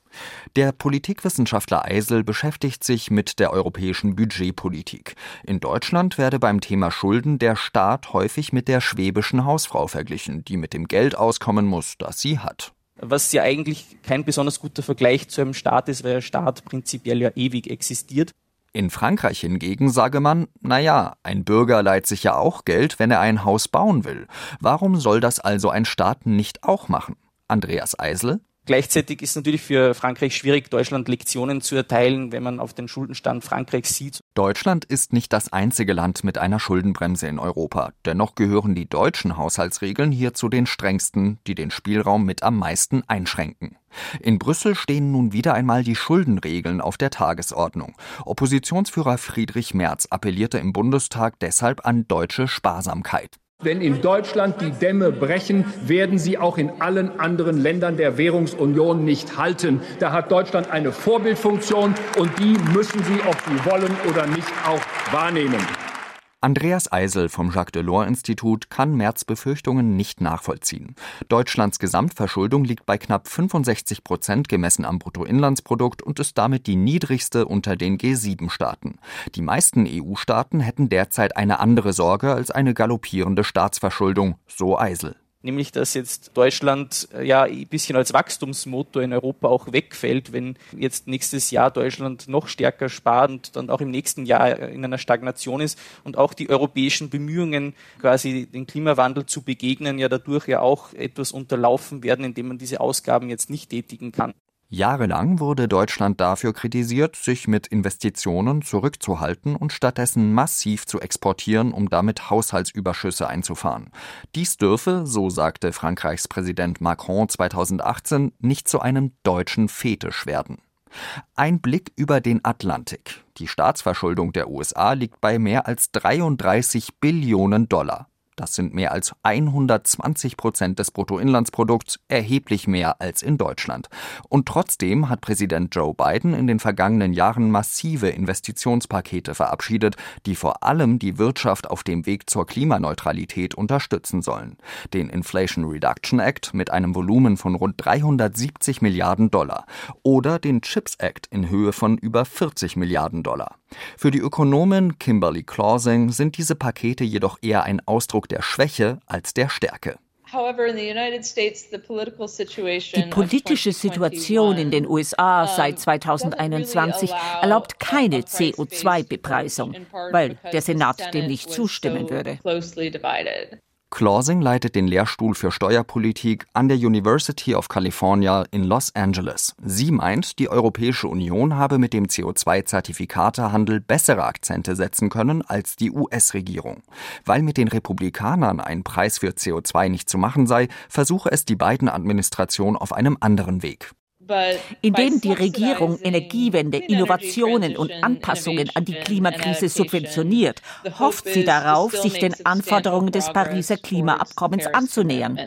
P: Der Politikwissenschaftler Eisel beschäftigt sich mit der europäischen Budgetpolitik. In Deutschland werde beim Thema Schulden der Staat häufig mit der schwäbischen Hausfrau verglichen, die mit dem Geld auskommen muss, das sie hat.
R: Was ja eigentlich kein besonders guter Vergleich zu einem Staat ist, weil der Staat prinzipiell ja ewig existiert.
P: In Frankreich hingegen sage man, na ja, ein Bürger leiht sich ja auch Geld, wenn er ein Haus bauen will. Warum soll das also ein Staat nicht auch machen? Andreas Eisel?
R: Gleichzeitig ist natürlich für Frankreich schwierig, Deutschland Lektionen zu erteilen, wenn man auf den Schuldenstand Frankreichs sieht.
P: Deutschland ist nicht das einzige Land mit einer Schuldenbremse in Europa. Dennoch gehören die deutschen Haushaltsregeln hier zu den strengsten, die den Spielraum mit am meisten einschränken. In Brüssel stehen nun wieder einmal die Schuldenregeln auf der Tagesordnung. Oppositionsführer Friedrich Merz appellierte im Bundestag deshalb an deutsche Sparsamkeit.
S: Wenn in Deutschland die Dämme brechen, werden sie auch in allen anderen Ländern der Währungsunion nicht halten. Da hat Deutschland eine Vorbildfunktion und die müssen sie, ob sie wollen oder nicht, auch wahrnehmen.
P: Andreas Eisel vom Jacques Delors Institut kann Merz Befürchtungen nicht nachvollziehen. Deutschlands Gesamtverschuldung liegt bei knapp 65 Prozent gemessen am Bruttoinlandsprodukt und ist damit die niedrigste unter den G7-Staaten. Die meisten EU-Staaten hätten derzeit eine andere Sorge als eine galoppierende Staatsverschuldung, so Eisel.
R: Nämlich dass jetzt Deutschland äh, ja ein bisschen als Wachstumsmotor in Europa auch wegfällt, wenn jetzt nächstes Jahr Deutschland noch stärker spart und dann auch im nächsten Jahr in einer Stagnation ist und auch die europäischen Bemühungen, quasi den Klimawandel zu begegnen, ja dadurch ja auch etwas unterlaufen werden, indem man diese Ausgaben jetzt nicht tätigen kann.
P: Jahrelang wurde Deutschland dafür kritisiert, sich mit Investitionen zurückzuhalten und stattdessen massiv zu exportieren, um damit Haushaltsüberschüsse einzufahren. Dies dürfe, so sagte Frankreichs Präsident Macron 2018, nicht zu einem deutschen Fetisch werden. Ein Blick über den Atlantik. Die Staatsverschuldung der USA liegt bei mehr als 33 Billionen Dollar. Das sind mehr als 120 Prozent des Bruttoinlandsprodukts, erheblich mehr als in Deutschland. Und trotzdem hat Präsident Joe Biden in den vergangenen Jahren massive Investitionspakete verabschiedet, die vor allem die Wirtschaft auf dem Weg zur Klimaneutralität unterstützen sollen. Den Inflation Reduction Act mit einem Volumen von rund 370 Milliarden Dollar oder den Chips Act in Höhe von über 40 Milliarden Dollar. Für die Ökonomin Kimberly Clausing sind diese Pakete jedoch eher ein Ausdruck der Schwäche als der Stärke.
T: Die politische Situation in den USA seit 2021 erlaubt keine CO2-Bepreisung, weil der Senat dem nicht zustimmen würde.
P: Clausing leitet den Lehrstuhl für Steuerpolitik an der University of California in Los Angeles. Sie meint, die Europäische Union habe mit dem CO2-Zertifikatehandel bessere Akzente setzen können als die US-Regierung. Weil mit den Republikanern ein Preis für CO2 nicht zu machen sei, versuche es die beiden Administration auf einem anderen Weg.
T: Indem die Regierung Energiewende, Innovationen und Anpassungen an die Klimakrise subventioniert, hofft sie darauf, sich den Anforderungen des Pariser Klimaabkommens anzunähern.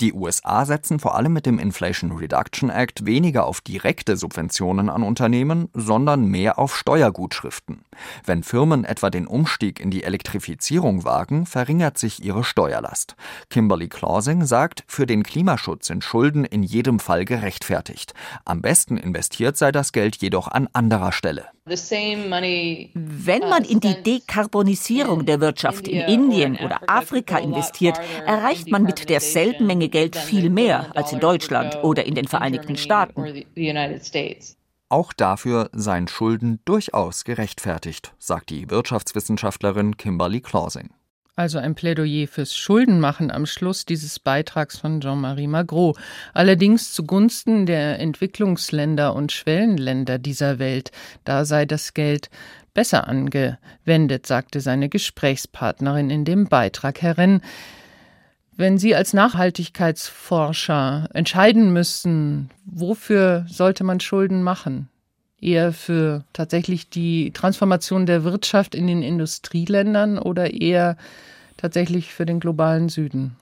P: Die USA setzen vor allem mit dem Inflation Reduction Act weniger auf direkte Subventionen an Unternehmen, sondern mehr auf Steuergutschriften. Wenn Firmen etwa den Umstieg in die Elektrifizierung wagen, verringert sich ihre Steuerlast. Kimberly Clausing sagt, für den Klimaschutz sind Schulden in jedem Fall gerechtfertigt. Am besten investiert sei das Geld jedoch an anderer Stelle.
T: Wenn man in die Dekarbonisierung der Wirtschaft in Indien oder Afrika investiert, erreicht man mit derselben Menge Geld viel mehr als in Deutschland oder in den Vereinigten Staaten.
P: Auch dafür seien Schulden durchaus gerechtfertigt, sagt die Wirtschaftswissenschaftlerin Kimberly Clausing.
B: Also ein Plädoyer fürs Schuldenmachen am Schluss dieses Beitrags von Jean-Marie Magro. Allerdings zugunsten der Entwicklungsländer und Schwellenländer dieser Welt. Da sei das Geld besser angewendet, sagte seine Gesprächspartnerin in dem Beitrag. Herr Renn, wenn Sie als Nachhaltigkeitsforscher entscheiden müssten, wofür sollte man Schulden machen? Eher für tatsächlich die Transformation der Wirtschaft in den Industrieländern oder eher tatsächlich für den globalen Süden?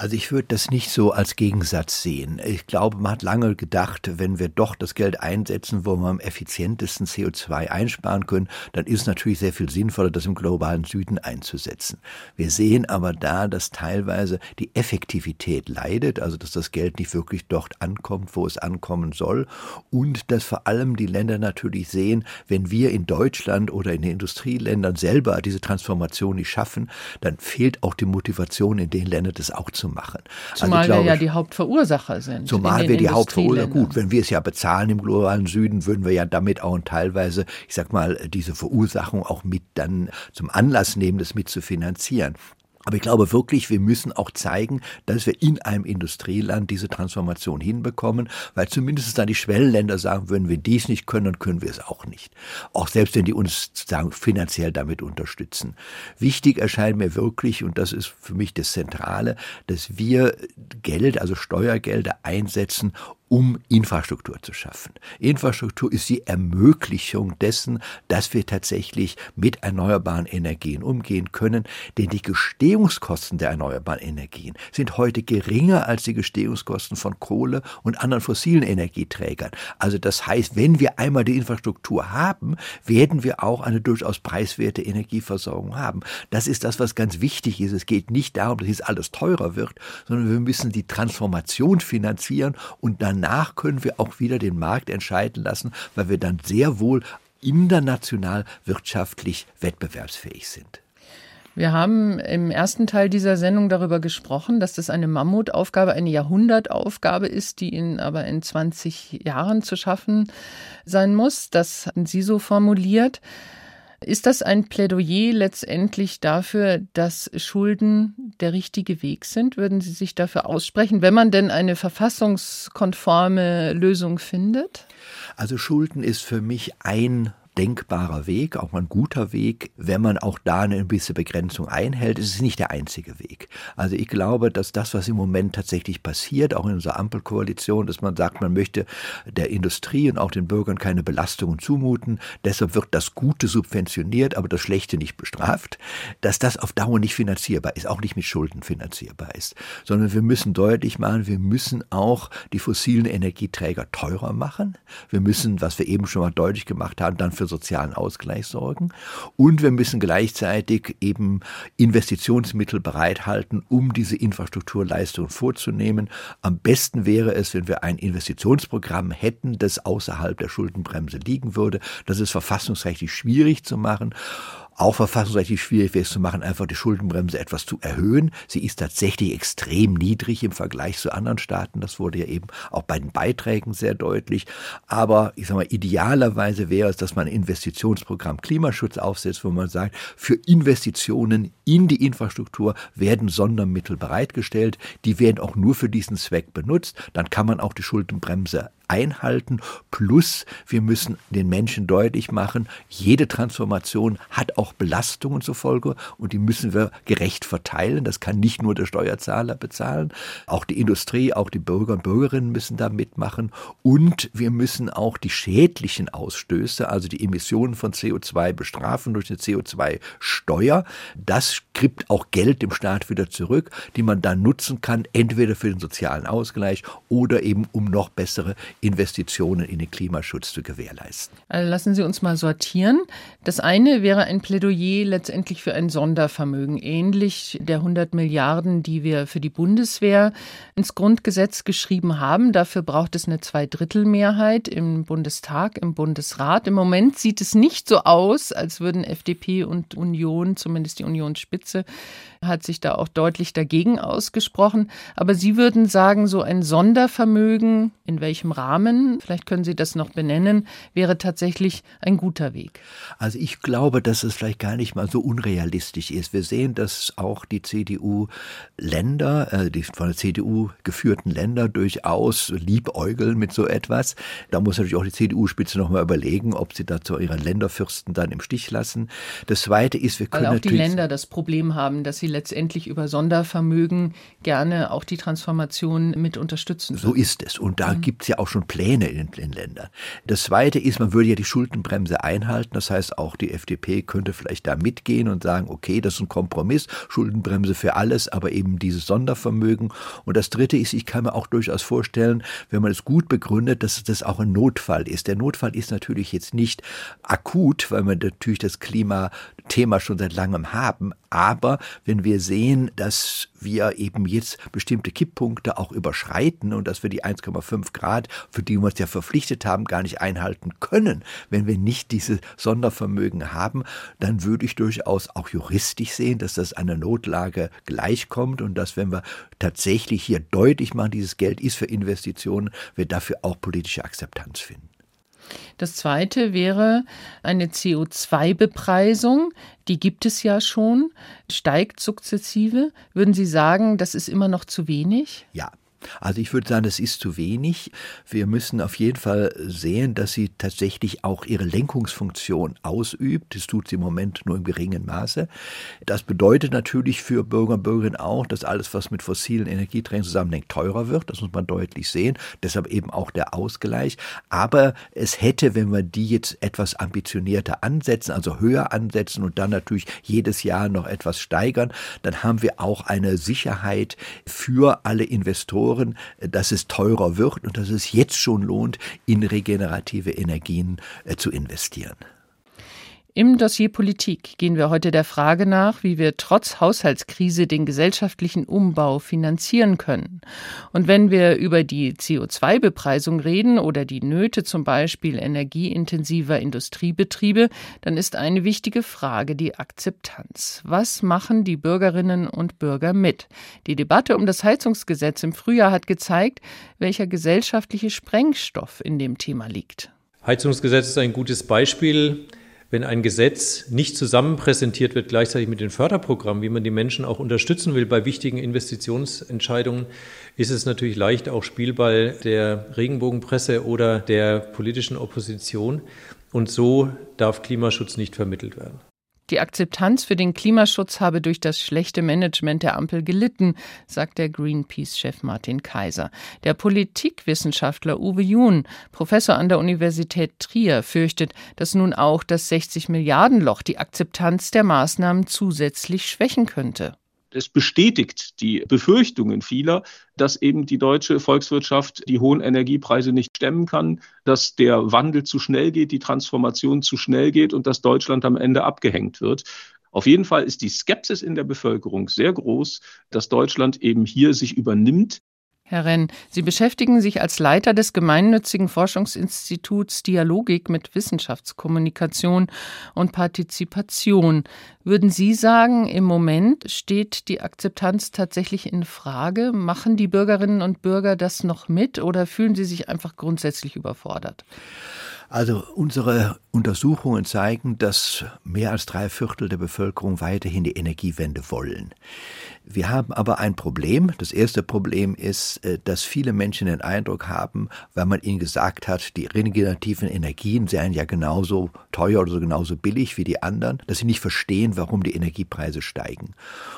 D: Also ich würde das nicht so als Gegensatz sehen. Ich glaube, man hat lange gedacht, wenn wir doch das Geld einsetzen, wo wir am effizientesten CO2 einsparen können, dann ist es natürlich sehr viel sinnvoller, das im globalen Süden einzusetzen. Wir sehen aber da, dass teilweise die Effektivität leidet, also dass das Geld nicht wirklich dort ankommt, wo es ankommen soll und dass vor allem die Länder natürlich sehen, wenn wir in Deutschland oder in den Industrieländern selber diese Transformation nicht schaffen, dann fehlt auch die Motivation in den Ländern, das auch zu machen.
B: Also zumal also, wir ja die Hauptverursacher sind.
D: Zumal wir die Hauptverursacher, gut, wenn wir es ja bezahlen im globalen Süden, würden wir ja damit auch teilweise, ich sag mal, diese Verursachung auch mit dann zum Anlass nehmen, das mit zu finanzieren. Aber ich glaube wirklich, wir müssen auch zeigen, dass wir in einem Industrieland diese Transformation hinbekommen, weil zumindest dann die Schwellenländer sagen, wenn wir dies nicht können, dann können wir es auch nicht. Auch selbst wenn die uns sagen, finanziell damit unterstützen. Wichtig erscheint mir wirklich, und das ist für mich das Zentrale, dass wir Geld, also Steuergelder einsetzen, um Infrastruktur zu schaffen. Infrastruktur ist die Ermöglichung dessen, dass wir tatsächlich mit erneuerbaren Energien umgehen können, denn die Gestehungskosten der erneuerbaren Energien sind heute geringer als die Gestehungskosten von Kohle und anderen fossilen Energieträgern. Also das heißt, wenn wir einmal die Infrastruktur haben, werden wir auch eine durchaus preiswerte Energieversorgung haben. Das ist das, was ganz wichtig ist. Es geht nicht darum, dass jetzt alles teurer wird, sondern wir müssen die Transformation finanzieren und dann danach können wir auch wieder den Markt entscheiden lassen, weil wir dann sehr wohl international wirtschaftlich wettbewerbsfähig sind.
B: Wir haben im ersten Teil dieser Sendung darüber gesprochen, dass das eine Mammutaufgabe, eine Jahrhundertaufgabe ist, die in aber in 20 Jahren zu schaffen sein muss. Das hatten Sie so formuliert. Ist das ein Plädoyer letztendlich dafür, dass Schulden der richtige Weg sind? Würden Sie sich dafür aussprechen, wenn man denn eine verfassungskonforme Lösung findet?
D: Also Schulden ist für mich ein denkbarer Weg, auch ein guter Weg, wenn man auch da eine gewisse Begrenzung einhält. Es ist nicht der einzige Weg. Also ich glaube, dass das, was im Moment tatsächlich passiert, auch in unserer Ampelkoalition, dass man sagt, man möchte der Industrie und auch den Bürgern keine Belastungen zumuten, deshalb wird das Gute subventioniert, aber das Schlechte nicht bestraft, dass das auf Dauer nicht finanzierbar ist, auch nicht mit Schulden finanzierbar ist, sondern wir müssen deutlich machen, wir müssen auch die fossilen Energieträger teurer machen. Wir müssen, was wir eben schon mal deutlich gemacht haben, dann für sozialen Ausgleich sorgen. Und wir müssen gleichzeitig eben Investitionsmittel bereithalten, um diese Infrastrukturleistungen vorzunehmen. Am besten wäre es, wenn wir ein Investitionsprogramm hätten, das außerhalb der Schuldenbremse liegen würde. Das ist verfassungsrechtlich schwierig zu machen auch verfassungsrechtlich schwierig wäre es zu machen, einfach die Schuldenbremse etwas zu erhöhen. Sie ist tatsächlich extrem niedrig im Vergleich zu anderen Staaten. Das wurde ja eben auch bei den Beiträgen sehr deutlich. Aber ich sage mal, idealerweise wäre es, dass man ein Investitionsprogramm Klimaschutz aufsetzt, wo man sagt, für Investitionen in die Infrastruktur werden Sondermittel bereitgestellt. Die werden auch nur für diesen Zweck benutzt. Dann kann man auch die Schuldenbremse einhalten. Plus, wir müssen den Menschen deutlich machen, jede Transformation hat auch Belastungen zur Folge und die müssen wir gerecht verteilen. Das kann nicht nur der Steuerzahler bezahlen. Auch die Industrie, auch die Bürger und Bürgerinnen müssen da mitmachen. Und wir müssen auch die schädlichen Ausstöße, also die Emissionen von CO2 bestrafen durch eine CO2-Steuer. Das kriegt auch Geld dem Staat wieder zurück, die man dann nutzen kann, entweder für den sozialen Ausgleich oder eben um noch bessere Investitionen in den Klimaschutz zu gewährleisten.
B: Also lassen Sie uns mal sortieren. Das eine wäre ein Plädoyer letztendlich für ein Sondervermögen, ähnlich der 100 Milliarden, die wir für die Bundeswehr ins Grundgesetz geschrieben haben. Dafür braucht es eine Zweidrittelmehrheit im Bundestag, im Bundesrat. Im Moment sieht es nicht so aus, als würden FDP und Union, zumindest die Unionsspitze, hat sich da auch deutlich dagegen ausgesprochen. Aber Sie würden sagen, so ein Sondervermögen, in welchem Rahmen, vielleicht können Sie das noch benennen, wäre tatsächlich ein guter Weg.
D: Also ich glaube, dass es vielleicht gar nicht mal so unrealistisch ist. Wir sehen, dass auch die CDU-Länder, äh, die von der CDU geführten Länder durchaus liebäugeln mit so etwas. Da muss natürlich auch die CDU-Spitze nochmal überlegen, ob sie dazu ihre Länderfürsten dann im Stich lassen. Das Zweite ist, wir können
B: Weil auch
D: natürlich...
B: die Länder das Problem haben, dass sie letztendlich über Sondervermögen gerne auch die Transformation mit unterstützen.
D: So ist es. Und da mhm. gibt es ja auch schon Pläne in den Ländern. Das Zweite ist, man würde ja die Schuldenbremse einhalten. Das heißt, auch die FDP könnte vielleicht da mitgehen und sagen, okay, das ist ein Kompromiss, Schuldenbremse für alles, aber eben dieses Sondervermögen. Und das Dritte ist, ich kann mir auch durchaus vorstellen, wenn man es gut begründet, dass das auch ein Notfall ist. Der Notfall ist natürlich jetzt nicht akut, weil wir natürlich das Klimathema schon seit langem haben, aber wenn wir sehen, dass wir eben jetzt bestimmte Kipppunkte auch überschreiten und dass wir die 1,5 Grad, für die wir uns ja verpflichtet haben, gar nicht einhalten können, wenn wir nicht diese Sondervermögen haben, dann würde ich durchaus auch juristisch sehen, dass das einer Notlage gleichkommt und dass, wenn wir tatsächlich hier deutlich machen, dieses Geld ist für Investitionen, wir dafür auch politische Akzeptanz finden.
B: Das zweite wäre eine CO2-Bepreisung. Die gibt es ja schon, steigt sukzessive. Würden Sie sagen, das ist immer noch zu wenig?
D: Ja, also ich würde sagen, das ist zu wenig. Wir müssen auf jeden Fall sehen, dass sie tatsächlich auch ihre Lenkungsfunktion ausübt. Das tut sie im Moment nur im geringen Maße. Das bedeutet natürlich für Bürger und Bürgerinnen auch, dass alles, was mit fossilen Energieträgern zusammenhängt, teurer wird. Das muss man deutlich sehen. Deshalb eben auch der Ausgleich. Aber es hätte, wenn wir die jetzt etwas ambitionierter ansetzen, also höher ansetzen und dann natürlich jedes Jahr noch etwas steigern, dann haben wir auch eine Sicherheit für alle Investoren Investoren, dass es teurer wird und dass es jetzt schon lohnt, in regenerative Energien äh, zu investieren.
B: Im Dossier Politik gehen wir heute der Frage nach, wie wir trotz Haushaltskrise den gesellschaftlichen Umbau finanzieren können. Und wenn wir über die CO2-Bepreisung reden oder die Nöte zum Beispiel energieintensiver Industriebetriebe, dann ist eine wichtige Frage die Akzeptanz. Was machen die Bürgerinnen und Bürger mit? Die Debatte um das Heizungsgesetz im Frühjahr hat gezeigt, welcher gesellschaftliche Sprengstoff in dem Thema liegt.
U: Heizungsgesetz ist ein gutes Beispiel wenn ein Gesetz nicht zusammen präsentiert wird, gleichzeitig mit den Förderprogrammen, wie man die Menschen auch unterstützen will bei wichtigen Investitionsentscheidungen, ist es natürlich leicht auch Spielball der Regenbogenpresse oder der politischen Opposition. Und so darf Klimaschutz nicht vermittelt werden.
B: Die Akzeptanz für den Klimaschutz habe durch das schlechte Management der Ampel gelitten, sagt der Greenpeace-Chef Martin Kaiser. Der Politikwissenschaftler Uwe Jun, Professor an der Universität Trier, fürchtet, dass nun auch das 60 Milliarden Loch die Akzeptanz der Maßnahmen zusätzlich schwächen könnte
V: es bestätigt die Befürchtungen vieler, dass eben die deutsche Volkswirtschaft die hohen Energiepreise nicht stemmen kann, dass der Wandel zu schnell geht, die Transformation zu schnell geht und dass Deutschland am Ende abgehängt wird. Auf jeden Fall ist die Skepsis in der Bevölkerung sehr groß, dass Deutschland eben hier sich übernimmt
B: Herr Renn, Sie beschäftigen sich als Leiter des gemeinnützigen Forschungsinstituts Dialogik mit Wissenschaftskommunikation und Partizipation. Würden Sie sagen, im Moment steht die Akzeptanz tatsächlich in Frage? Machen die Bürgerinnen und Bürger das noch mit oder fühlen sie sich einfach grundsätzlich überfordert?
D: Also unsere Untersuchungen zeigen, dass mehr als drei Viertel der Bevölkerung weiterhin die Energiewende wollen. Wir haben aber ein Problem. Das erste Problem ist, äh, dass viele Menschen den Eindruck haben, weil man ihnen gesagt hat, die regenerativen Energien seien ja genauso teuer oder genauso billig wie die anderen, dass sie nicht verstehen, warum die Energiepreise steigen.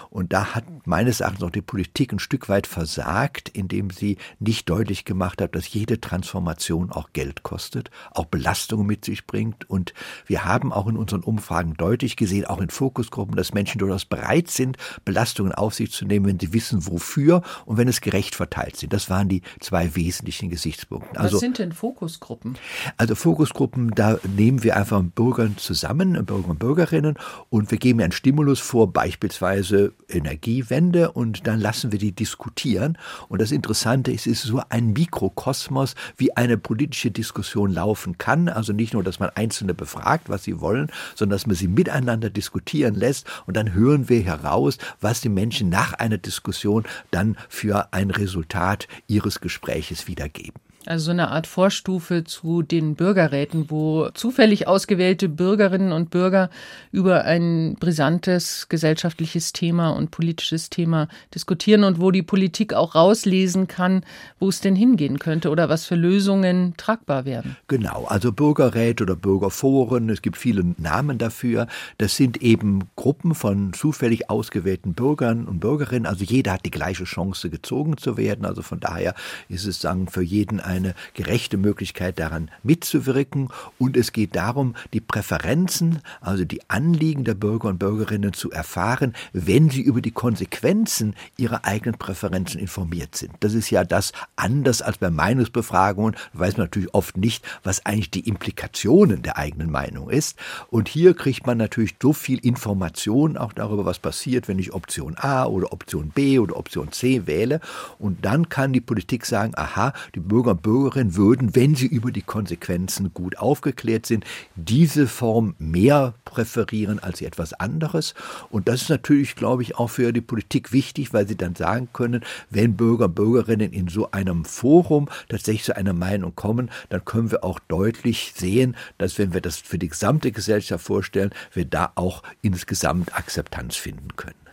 D: Und da hat meines Erachtens auch die Politik ein Stück weit versagt, indem sie nicht deutlich gemacht hat, dass jede Transformation auch Geld kostet, auch Belastungen mit sich bringt. Und wir haben auch in unseren Umfragen deutlich gesehen, auch in Fokusgruppen, dass Menschen durchaus bereit sind, Belastungen auf sich zu nehmen, wenn sie wissen, wofür und wenn es gerecht verteilt sind. Das waren die zwei wesentlichen Gesichtspunkte.
B: Also, Was sind denn Fokusgruppen?
D: Also Fokusgruppen, da nehmen wir einfach Bürgern zusammen, Bürger und Bürgerinnen, und wir geben einen Stimulus vor, beispielsweise Energiewende, und dann lassen wir die diskutieren. Und das Interessante ist, es ist so ein Mikrokosmos, wie eine politische Diskussion laufen kann. Also nicht nur, dass man Einzelne befragt, was sie wollen, sondern dass man sie miteinander diskutieren lässt und dann hören wir heraus, was die Menschen nach einer Diskussion dann für ein Resultat ihres Gespräches wiedergeben.
B: Also so eine Art Vorstufe zu den Bürgerräten, wo zufällig ausgewählte Bürgerinnen und Bürger über ein brisantes gesellschaftliches Thema und politisches Thema diskutieren und wo die Politik auch rauslesen kann, wo es denn hingehen könnte oder was für Lösungen tragbar werden.
D: Genau, also Bürgerräte oder Bürgerforen, es gibt viele Namen dafür. Das sind eben Gruppen von zufällig ausgewählten Bürgern und Bürgerinnen. Also jeder hat die gleiche Chance, gezogen zu werden. Also von daher ist es sagen für jeden ein eine gerechte Möglichkeit daran mitzuwirken. Und es geht darum, die Präferenzen, also die Anliegen der Bürger und Bürgerinnen zu erfahren, wenn sie über die Konsequenzen ihrer eigenen Präferenzen informiert sind. Das ist ja das anders als bei Meinungsbefragungen, weiß man natürlich oft nicht, was eigentlich die Implikationen der eigenen Meinung ist. Und hier kriegt man natürlich so viel Information auch darüber, was passiert, wenn ich Option A oder Option B oder Option C wähle. Und dann kann die Politik sagen, aha, die Bürger und Bürgerinnen würden, wenn sie über die Konsequenzen gut aufgeklärt sind, diese Form mehr präferieren als etwas anderes. Und das ist natürlich, glaube ich, auch für die Politik wichtig, weil sie dann sagen können, wenn Bürger und Bürgerinnen in so einem Forum tatsächlich zu einer Meinung kommen, dann können wir auch deutlich sehen, dass wenn wir das für die gesamte Gesellschaft vorstellen, wir da auch insgesamt Akzeptanz finden können.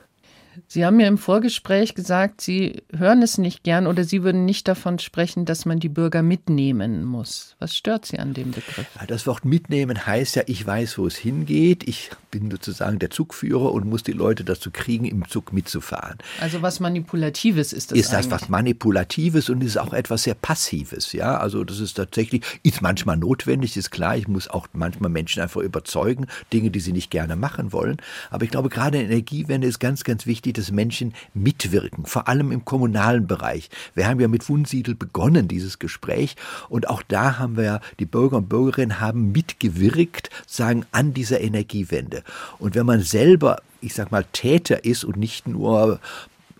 B: Sie haben mir im Vorgespräch gesagt, Sie hören es nicht gern oder Sie würden nicht davon sprechen, dass man die Bürger mitnehmen muss. Was stört Sie an dem Begriff?
D: Das Wort mitnehmen heißt ja, ich weiß, wo es hingeht. Ich bin sozusagen der Zugführer und muss die Leute dazu kriegen, im Zug mitzufahren.
B: Also was Manipulatives ist das
D: Ist das eigentlich? was Manipulatives und ist auch etwas sehr Passives. Ja, also das ist tatsächlich, ist manchmal notwendig, ist klar. Ich muss auch manchmal Menschen einfach überzeugen, Dinge, die sie nicht gerne machen wollen. Aber ich glaube, gerade in der Energiewende ist ganz, ganz wichtig, wichtig, dass Menschen mitwirken, vor allem im kommunalen Bereich. Wir haben ja mit Wunsiedel begonnen, dieses Gespräch. Und auch da haben wir ja, die Bürger und Bürgerinnen haben mitgewirkt, sagen, an dieser Energiewende. Und wenn man selber ich sag mal, Täter ist und nicht nur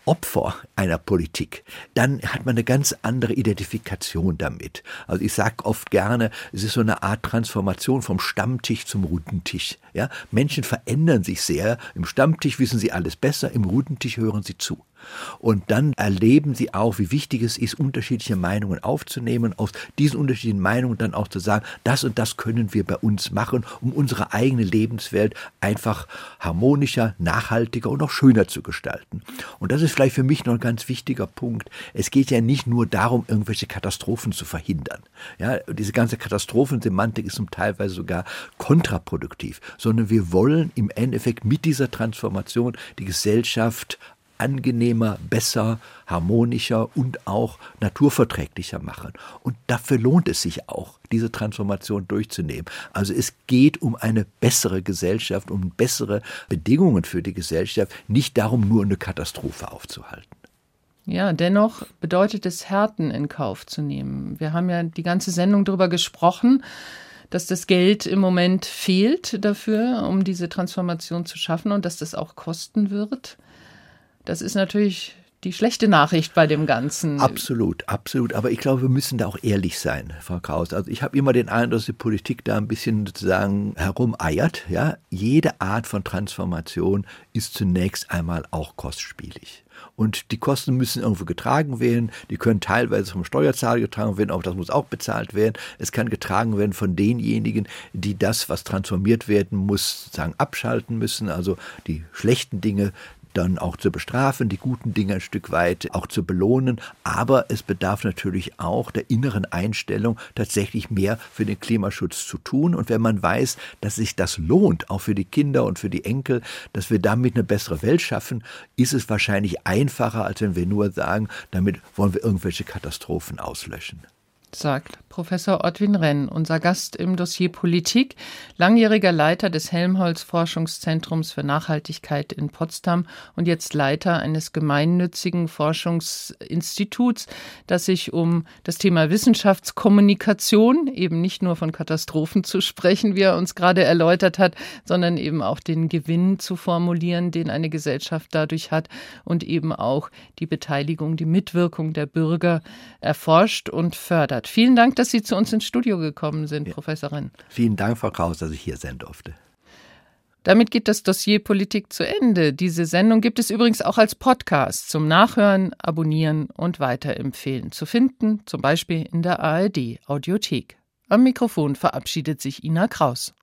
D: Opfer einer Politik, dann hat man eine ganz andere Identifikation damit. Also ich sage oft gerne, es ist so eine Art Transformation vom Stammtisch zum Rundentisch. Ja? Menschen verändern sich sehr. Im Stammtisch wissen sie alles besser, im Rundentisch hören sie zu. Und dann erleben sie auch, wie wichtig es ist, unterschiedliche Meinungen aufzunehmen, aus diesen unterschiedlichen Meinungen dann auch zu sagen, das und das können wir bei uns machen, um unsere eigene Lebenswelt einfach harmonischer, nachhaltiger und auch schöner zu gestalten. Und das ist vielleicht für mich noch ein ganz wichtiger Punkt. Es geht ja nicht nur darum, irgendwelche Katastrophen zu verhindern. Ja, diese ganze Katastrophensemantik ist zum Teilweise sogar kontraproduktiv, sondern wir wollen im Endeffekt mit dieser Transformation die Gesellschaft angenehmer, besser, harmonischer und auch naturverträglicher machen. Und dafür lohnt es sich auch, diese Transformation durchzunehmen. Also es geht um eine bessere Gesellschaft, um bessere Bedingungen für die Gesellschaft, nicht darum, nur eine Katastrophe aufzuhalten.
B: Ja, dennoch bedeutet es, Härten in Kauf zu nehmen. Wir haben ja die ganze Sendung darüber gesprochen, dass das Geld im Moment fehlt dafür, um diese Transformation zu schaffen und dass das auch kosten wird. Das ist natürlich die schlechte Nachricht bei dem Ganzen.
D: Absolut, absolut. Aber ich glaube, wir müssen da auch ehrlich sein, Frau Kraus. Also ich habe immer den Eindruck, dass die Politik da ein bisschen sozusagen herumeiert. Ja, jede Art von Transformation ist zunächst einmal auch kostspielig. Und die Kosten müssen irgendwo getragen werden. Die können teilweise vom Steuerzahler getragen werden, auch das muss auch bezahlt werden. Es kann getragen werden von denjenigen, die das, was transformiert werden muss, sozusagen abschalten müssen. Also die schlechten Dinge dann auch zu bestrafen, die guten Dinge ein Stück weit auch zu belohnen. Aber es bedarf natürlich auch der inneren Einstellung, tatsächlich mehr für den Klimaschutz zu tun. Und wenn man weiß, dass sich das lohnt, auch für die Kinder und für die Enkel, dass wir damit eine bessere Welt schaffen, ist es wahrscheinlich einfacher, als wenn wir nur sagen, damit wollen wir irgendwelche Katastrophen auslöschen
B: sagt Professor Ottwin Renn, unser Gast im Dossier Politik, langjähriger Leiter des Helmholtz Forschungszentrums für Nachhaltigkeit in Potsdam und jetzt Leiter eines gemeinnützigen Forschungsinstituts, das sich um das Thema Wissenschaftskommunikation, eben nicht nur von Katastrophen zu sprechen, wie er uns gerade erläutert hat, sondern eben auch den Gewinn zu formulieren, den eine Gesellschaft dadurch hat und eben auch die Beteiligung, die Mitwirkung der Bürger erforscht und fördert hat. Vielen Dank, dass Sie zu uns ins Studio gekommen sind, ja. Professorin.
D: Vielen Dank, Frau Kraus, dass ich hier sein durfte.
B: Damit geht das Dossier Politik zu Ende. Diese Sendung gibt es übrigens auch als Podcast zum Nachhören, Abonnieren und Weiterempfehlen zu finden, zum Beispiel in der ARD Audiothek. Am Mikrofon verabschiedet sich Ina Kraus.